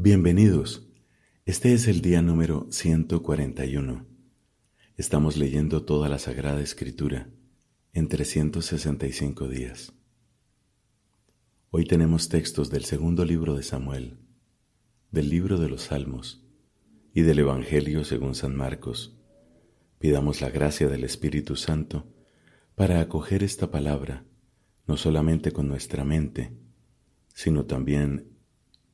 Bienvenidos. Este es el día número 141. Estamos leyendo toda la Sagrada Escritura en 365 días. Hoy tenemos textos del segundo libro de Samuel, del libro de los Salmos y del Evangelio según San Marcos. Pidamos la gracia del Espíritu Santo para acoger esta palabra, no solamente con nuestra mente, sino también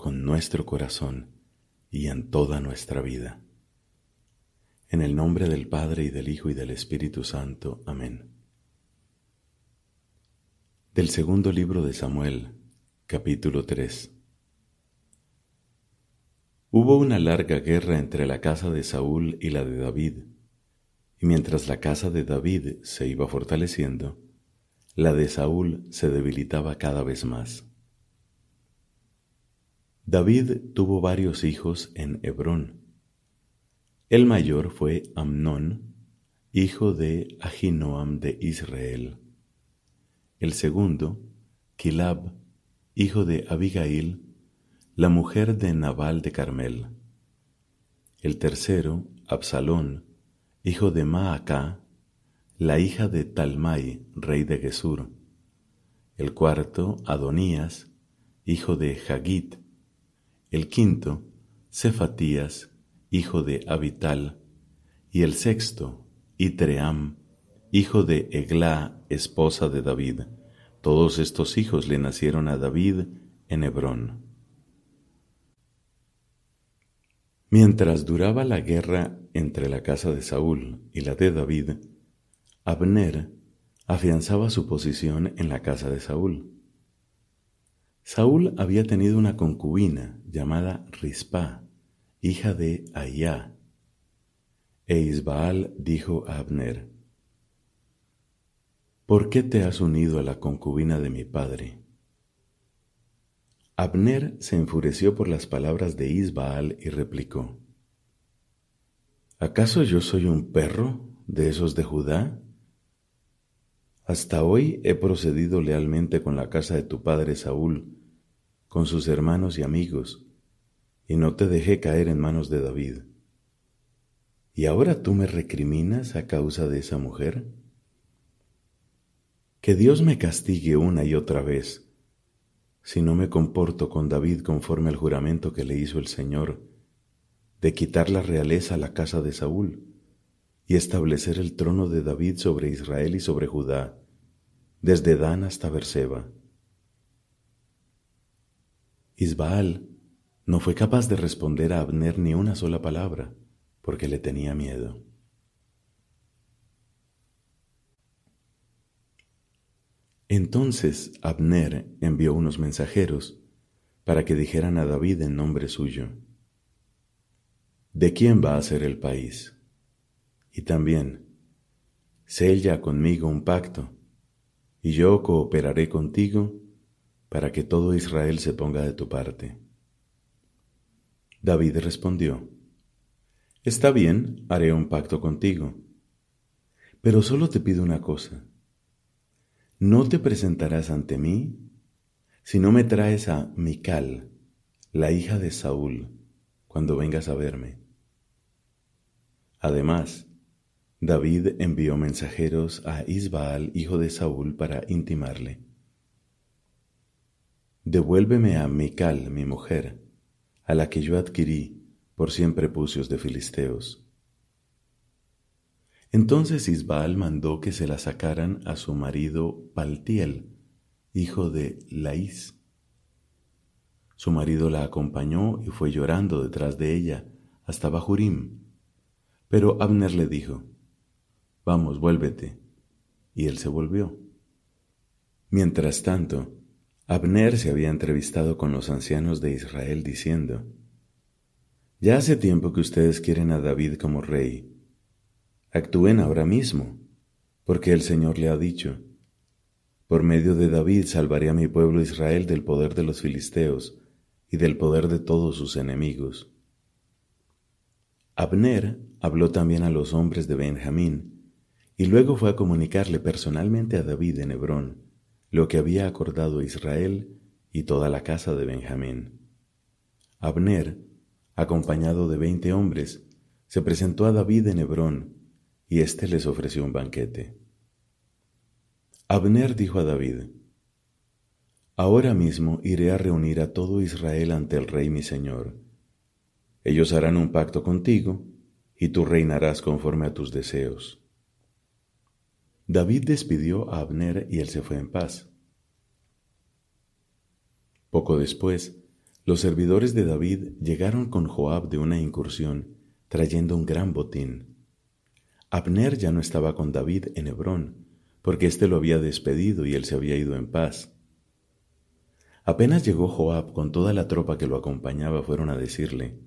con nuestro corazón y en toda nuestra vida. En el nombre del Padre y del Hijo y del Espíritu Santo. Amén. Del segundo libro de Samuel, capítulo 3. Hubo una larga guerra entre la casa de Saúl y la de David, y mientras la casa de David se iba fortaleciendo, la de Saúl se debilitaba cada vez más. David tuvo varios hijos en Hebrón. El mayor fue Amnón, hijo de Ahinoam de Israel. El segundo, Kilab, hijo de Abigail, la mujer de Nabal de Carmel. El tercero, Absalón, hijo de Maacá, la hija de Talmai, rey de Gesur. El cuarto, Adonías, hijo de Hagit, el quinto, Cefatías, hijo de Abital, y el sexto, Itream, hijo de Eglá, esposa de David. Todos estos hijos le nacieron a David en Hebrón. Mientras duraba la guerra entre la casa de Saúl y la de David, Abner afianzaba su posición en la casa de Saúl. Saúl había tenido una concubina llamada Rispa, hija de Ayá. E Isbaal dijo a Abner, ¿Por qué te has unido a la concubina de mi padre? Abner se enfureció por las palabras de Isbaal y replicó, ¿Acaso yo soy un perro de esos de Judá? Hasta hoy he procedido lealmente con la casa de tu padre Saúl, con sus hermanos y amigos, y no te dejé caer en manos de David. ¿Y ahora tú me recriminas a causa de esa mujer? Que Dios me castigue una y otra vez, si no me comporto con David conforme al juramento que le hizo el Señor, de quitar la realeza a la casa de Saúl y establecer el trono de David sobre Israel y sobre Judá, desde Dan hasta Berseba. Isbaal no fue capaz de responder a Abner ni una sola palabra, porque le tenía miedo. Entonces Abner envió unos mensajeros para que dijeran a David en nombre suyo, ¿de quién va a ser el país? Y también, sella conmigo un pacto y yo cooperaré contigo para que todo Israel se ponga de tu parte. David respondió, Está bien, haré un pacto contigo, pero solo te pido una cosa. No te presentarás ante mí si no me traes a Mical, la hija de Saúl, cuando vengas a verme. Además, David envió mensajeros a Isbaal, hijo de Saúl, para intimarle. Devuélveme a Mical, mi mujer, a la que yo adquirí por cien prepucios de filisteos. Entonces Isbaal mandó que se la sacaran a su marido Paltiel, hijo de Laís. Su marido la acompañó y fue llorando detrás de ella hasta Bahurim. Pero Abner le dijo, Vamos, vuélvete. Y él se volvió. Mientras tanto, Abner se había entrevistado con los ancianos de Israel diciendo, Ya hace tiempo que ustedes quieren a David como rey. Actúen ahora mismo, porque el Señor le ha dicho, Por medio de David salvaré a mi pueblo Israel del poder de los filisteos y del poder de todos sus enemigos. Abner habló también a los hombres de Benjamín, y luego fue a comunicarle personalmente a David en Hebrón lo que había acordado Israel y toda la casa de Benjamín. Abner, acompañado de veinte hombres, se presentó a David en Hebrón, y éste les ofreció un banquete. Abner dijo a David, Ahora mismo iré a reunir a todo Israel ante el rey mi señor. Ellos harán un pacto contigo, y tú reinarás conforme a tus deseos. David despidió a Abner y él se fue en paz. Poco después, los servidores de David llegaron con Joab de una incursión, trayendo un gran botín. Abner ya no estaba con David en Hebrón, porque éste lo había despedido y él se había ido en paz. Apenas llegó Joab con toda la tropa que lo acompañaba, fueron a decirle,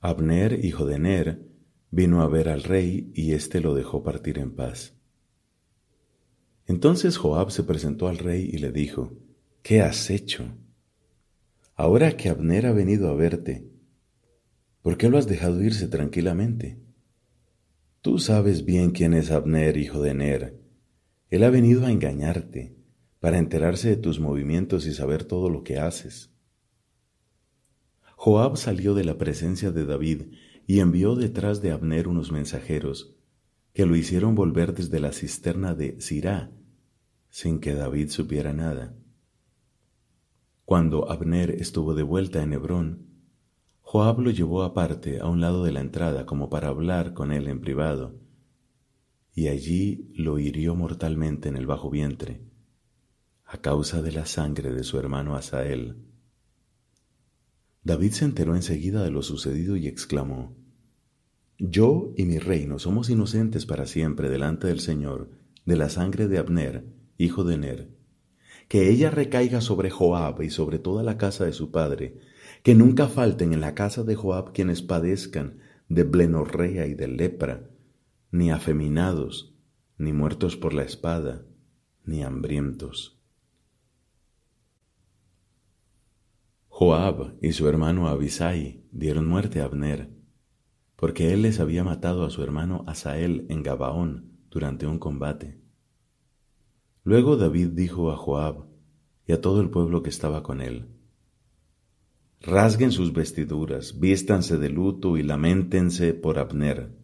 Abner, hijo de Ner, vino a ver al rey y éste lo dejó partir en paz. Entonces Joab se presentó al rey y le dijo, ¿Qué has hecho? Ahora que Abner ha venido a verte, ¿por qué lo has dejado irse tranquilamente? Tú sabes bien quién es Abner, hijo de Ner. Él ha venido a engañarte, para enterarse de tus movimientos y saber todo lo que haces. Joab salió de la presencia de David y envió detrás de Abner unos mensajeros, que lo hicieron volver desde la cisterna de Sirá, sin que David supiera nada. Cuando Abner estuvo de vuelta en Hebrón, Joab lo llevó aparte a un lado de la entrada como para hablar con él en privado, y allí lo hirió mortalmente en el bajo vientre, a causa de la sangre de su hermano Asael. David se enteró enseguida de lo sucedido y exclamó, Yo y mi reino somos inocentes para siempre delante del Señor de la sangre de Abner, hijo de Ner que ella recaiga sobre Joab y sobre toda la casa de su padre, que nunca falten en la casa de Joab quienes padezcan de blenorrea y de lepra, ni afeminados, ni muertos por la espada, ni hambrientos. Joab y su hermano Abisai dieron muerte a Abner, porque él les había matado a su hermano Asael en Gabaón durante un combate. Luego David dijo a Joab y a todo el pueblo que estaba con él, Rasguen sus vestiduras, vístanse de luto y lamentense por Abner.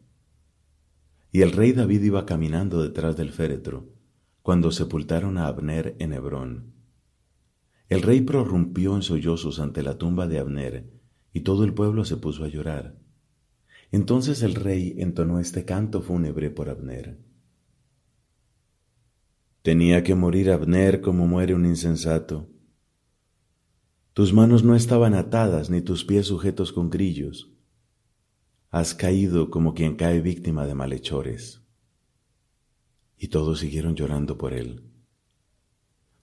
Y el rey David iba caminando detrás del féretro, cuando sepultaron a Abner en Hebrón. El rey prorrumpió en sollozos ante la tumba de Abner, y todo el pueblo se puso a llorar. Entonces el rey entonó este canto fúnebre por Abner. Tenía que morir Abner como muere un insensato. Tus manos no estaban atadas ni tus pies sujetos con grillos. Has caído como quien cae víctima de malhechores. Y todos siguieron llorando por él.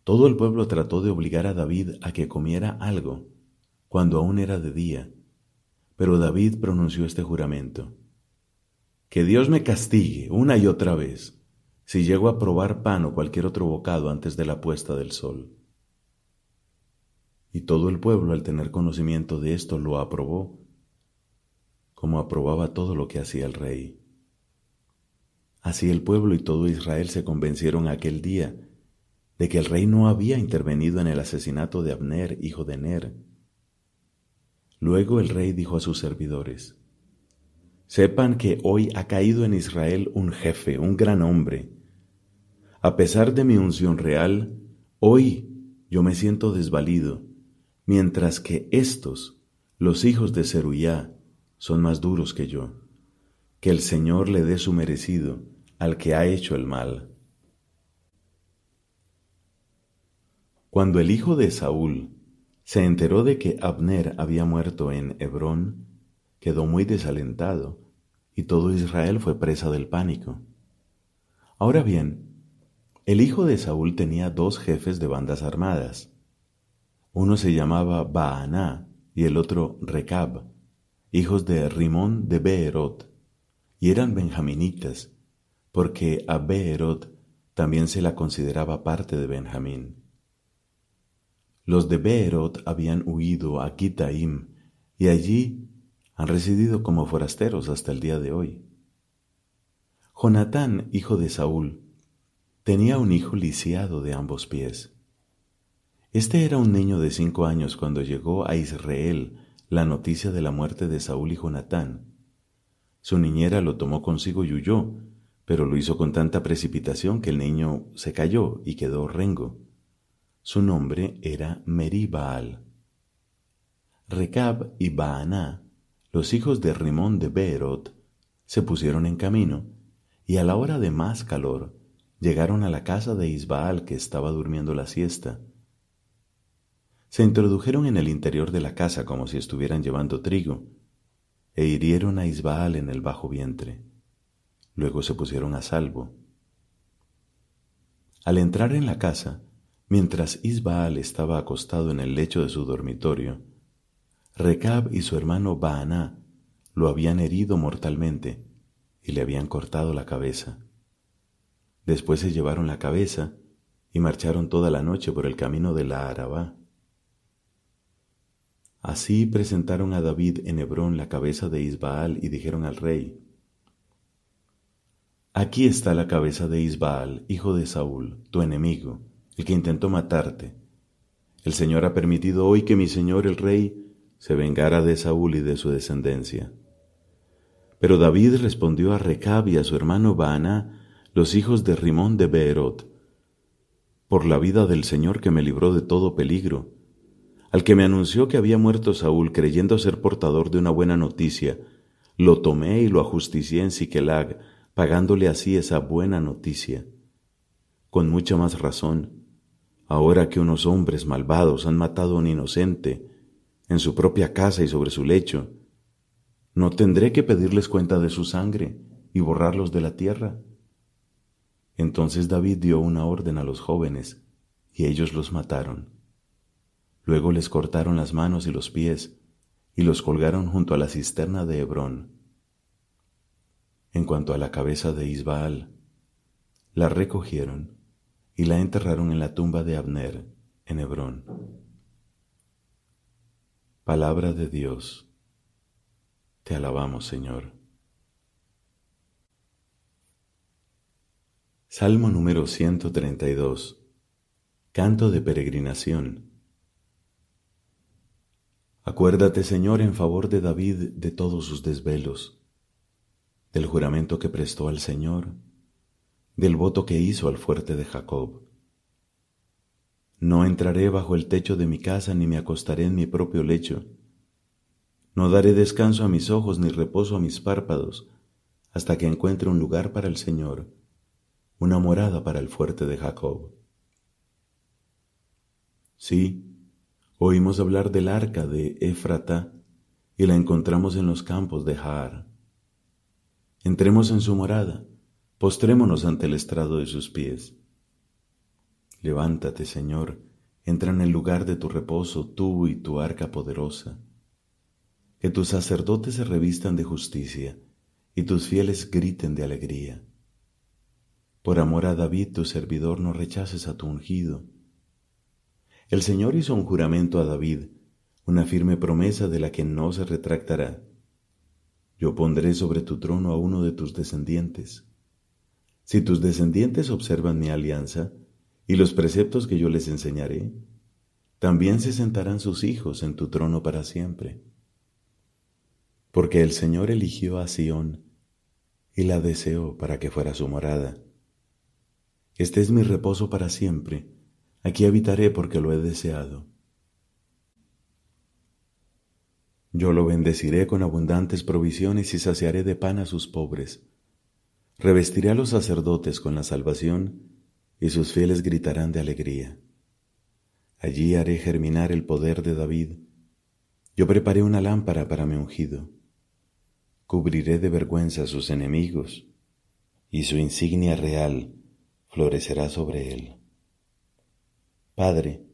Todo el pueblo trató de obligar a David a que comiera algo, cuando aún era de día, pero David pronunció este juramento. Que Dios me castigue una y otra vez si llego a probar pan o cualquier otro bocado antes de la puesta del sol. Y todo el pueblo al tener conocimiento de esto lo aprobó, como aprobaba todo lo que hacía el rey. Así el pueblo y todo Israel se convencieron aquel día de que el rey no había intervenido en el asesinato de Abner, hijo de Ner. Luego el rey dijo a sus servidores, Sepan que hoy ha caído en Israel un jefe, un gran hombre, a pesar de mi unción real, hoy yo me siento desvalido, mientras que estos, los hijos de Zeruyá, son más duros que yo. Que el Señor le dé su merecido al que ha hecho el mal. Cuando el hijo de Saúl se enteró de que Abner había muerto en Hebrón, quedó muy desalentado, y todo Israel fue presa del pánico. Ahora bien, el hijo de Saúl tenía dos jefes de bandas armadas. Uno se llamaba Baaná y el otro Recab, hijos de Rimón de Beerot, y eran benjaminitas, porque a Beerot también se la consideraba parte de Benjamín. Los de Beerot habían huido a Kitaim y allí han residido como forasteros hasta el día de hoy. Jonatán, hijo de Saúl, tenía un hijo lisiado de ambos pies. Este era un niño de cinco años cuando llegó a Israel la noticia de la muerte de Saúl y Jonatán. Su niñera lo tomó consigo y huyó, pero lo hizo con tanta precipitación que el niño se cayó y quedó rengo. Su nombre era Meribaal. Recab y Baaná, los hijos de Rimón de Beerot, se pusieron en camino, y a la hora de más calor llegaron a la casa de Isbaal que estaba durmiendo la siesta. Se introdujeron en el interior de la casa como si estuvieran llevando trigo, e hirieron a Isbaal en el bajo vientre. Luego se pusieron a salvo. Al entrar en la casa, mientras Isbaal estaba acostado en el lecho de su dormitorio, Recab y su hermano Baaná lo habían herido mortalmente y le habían cortado la cabeza. Después se llevaron la cabeza y marcharon toda la noche por el camino de la Arabá. Así presentaron a David en Hebrón la cabeza de Isbaal y dijeron al rey, Aquí está la cabeza de Isbaal, hijo de Saúl, tu enemigo, el que intentó matarte. El Señor ha permitido hoy que mi señor el rey se vengara de Saúl y de su descendencia. Pero David respondió a Recab y a su hermano Baana, los hijos de Rimón de Beerot, por la vida del Señor que me libró de todo peligro, al que me anunció que había muerto Saúl creyendo ser portador de una buena noticia, lo tomé y lo ajusticié en Siquelag, pagándole así esa buena noticia. Con mucha más razón, ahora que unos hombres malvados han matado a un inocente en su propia casa y sobre su lecho, ¿no tendré que pedirles cuenta de su sangre y borrarlos de la tierra? Entonces David dio una orden a los jóvenes, y ellos los mataron. Luego les cortaron las manos y los pies y los colgaron junto a la cisterna de Hebrón. En cuanto a la cabeza de Isbaal, la recogieron y la enterraron en la tumba de Abner en Hebrón. Palabra de Dios. Te alabamos, Señor. Salmo número 132. Canto de peregrinación. Acuérdate, Señor, en favor de David de todos sus desvelos, del juramento que prestó al Señor, del voto que hizo al fuerte de Jacob. No entraré bajo el techo de mi casa ni me acostaré en mi propio lecho. No daré descanso a mis ojos ni reposo a mis párpados hasta que encuentre un lugar para el Señor, una morada para el fuerte de Jacob. Sí, Oímos hablar del arca de Éfrata y la encontramos en los campos de Jaar. Entremos en su morada, postrémonos ante el estrado de sus pies. Levántate, Señor, entra en el lugar de tu reposo, tú y tu arca poderosa. Que tus sacerdotes se revistan de justicia y tus fieles griten de alegría. Por amor a David, tu servidor, no rechaces a tu ungido el Señor hizo un juramento a David, una firme promesa de la que no se retractará. Yo pondré sobre tu trono a uno de tus descendientes. Si tus descendientes observan mi alianza y los preceptos que yo les enseñaré, también se sentarán sus hijos en tu trono para siempre. Porque el Señor eligió a Sión y la deseó para que fuera su morada. Este es mi reposo para siempre Aquí habitaré porque lo he deseado. Yo lo bendeciré con abundantes provisiones y saciaré de pan a sus pobres. Revestiré a los sacerdotes con la salvación y sus fieles gritarán de alegría. Allí haré germinar el poder de David. Yo preparé una lámpara para mi ungido. Cubriré de vergüenza a sus enemigos y su insignia real florecerá sobre él. Padre,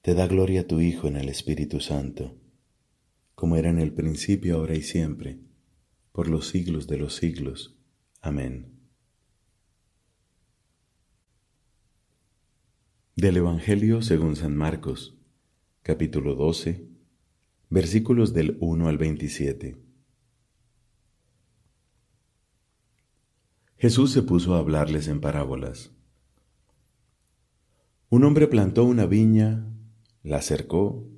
te da gloria a tu Hijo en el Espíritu Santo, como era en el principio, ahora y siempre, por los siglos de los siglos. Amén. Del Evangelio según San Marcos, capítulo 12, versículos del 1 al 27. Jesús se puso a hablarles en parábolas un hombre plantó una viña, la cercó,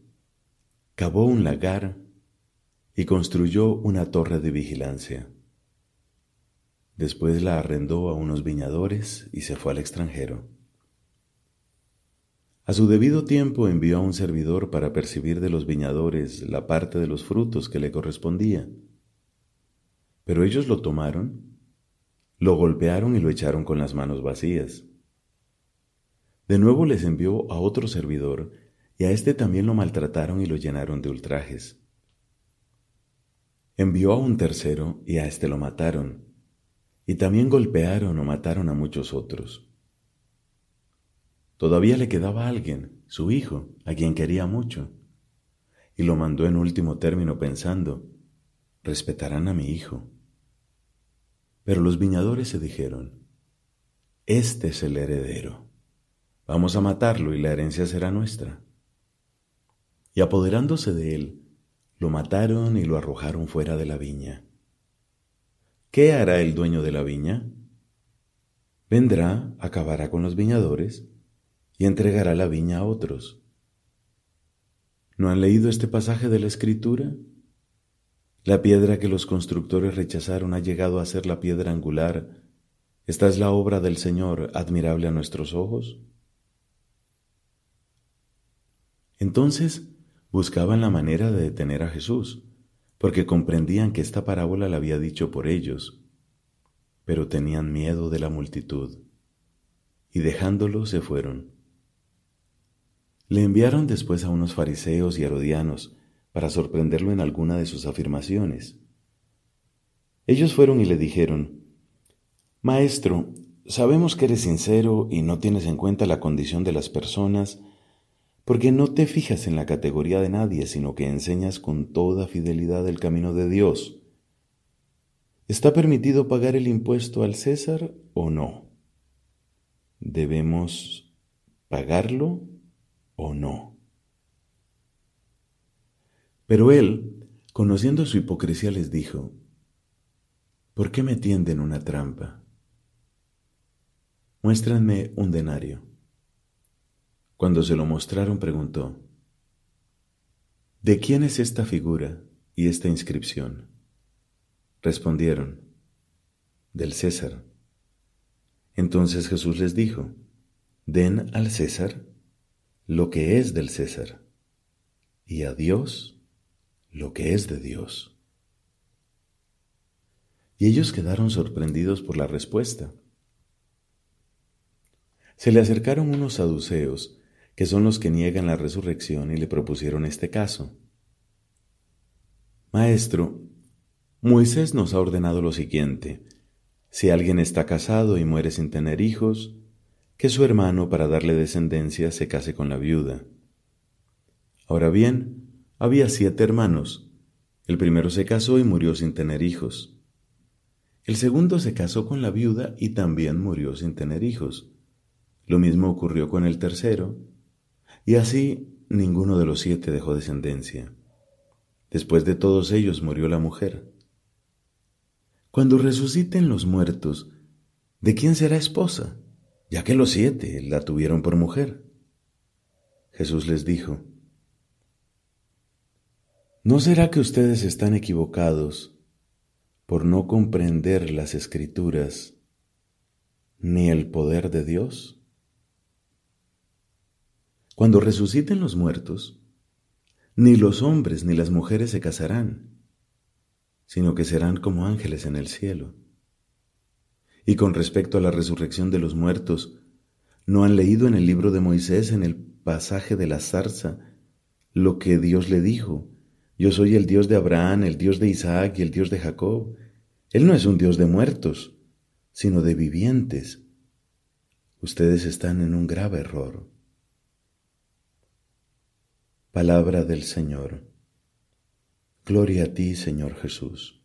cavó un lagar y construyó una torre de vigilancia. Después la arrendó a unos viñadores y se fue al extranjero. A su debido tiempo envió a un servidor para percibir de los viñadores la parte de los frutos que le correspondía. Pero ellos lo tomaron, lo golpearon y lo echaron con las manos vacías. De nuevo les envió a otro servidor, y a éste también lo maltrataron y lo llenaron de ultrajes. Envió a un tercero, y a éste lo mataron, y también golpearon o mataron a muchos otros. Todavía le quedaba alguien, su hijo, a quien quería mucho, y lo mandó en último término pensando, respetarán a mi hijo. Pero los viñadores se dijeron, este es el heredero, vamos a matarlo y la herencia será nuestra. Y apoderándose de él, lo mataron y lo arrojaron fuera de la viña. ¿Qué hará el dueño de la viña? Vendrá, acabará con los viñadores y entregará la viña a otros. ¿No han leído este pasaje de la Escritura? La piedra que los constructores rechazaron ha llegado a ser la piedra angular. Esta es la obra del Señor, admirable a nuestros ojos. Entonces buscaban la manera de detener a Jesús porque comprendían que esta parábola la había dicho por ellos, pero tenían miedo de la multitud, y dejándolo se fueron. Le enviaron después a unos fariseos y herodianos para sorprenderlo en alguna de sus afirmaciones. Ellos fueron y le dijeron, Maestro, sabemos que eres sincero y no tienes en cuenta la condición de las personas, porque no te fijas en la categoría de nadie, sino que enseñas con toda fidelidad el camino de Dios. ¿Está permitido pagar el impuesto al César o no? ¿Debemos pagarlo o no? Pero él, conociendo su hipocresía, les dijo, ¿por qué me tienden una trampa? Muéstranme un denario. Cuando se lo mostraron preguntó, ¿De quién es esta figura y esta inscripción? Respondieron, del César. Entonces Jesús les dijo, Den al César lo que es del César y a Dios lo que es de Dios. Y ellos quedaron sorprendidos por la respuesta. Se le acercaron unos saduceos que son los que niegan la resurrección y le propusieron este caso. Maestro, Moisés nos ha ordenado lo siguiente. Si alguien está casado y muere sin tener hijos, que su hermano para darle descendencia se case con la viuda. Ahora bien, había siete hermanos. El primero se casó y murió sin tener hijos. El segundo se casó con la viuda y también murió sin tener hijos. Lo mismo ocurrió con el tercero, y así ninguno de los siete dejó descendencia. Después de todos ellos murió la mujer. Cuando resuciten los muertos, ¿de quién será esposa? Ya que los siete la tuvieron por mujer. Jesús les dijo, ¿No será que ustedes están equivocados por no comprender las escrituras ni el poder de Dios? Cuando resuciten los muertos, ni los hombres ni las mujeres se casarán, sino que serán como ángeles en el cielo. Y con respecto a la resurrección de los muertos, ¿no han leído en el libro de Moisés, en el pasaje de la zarza, lo que Dios le dijo? Yo soy el Dios de Abraham, el Dios de Isaac y el Dios de Jacob. Él no es un Dios de muertos, sino de vivientes. Ustedes están en un grave error. Palabra del Señor. Gloria a ti, Señor Jesús.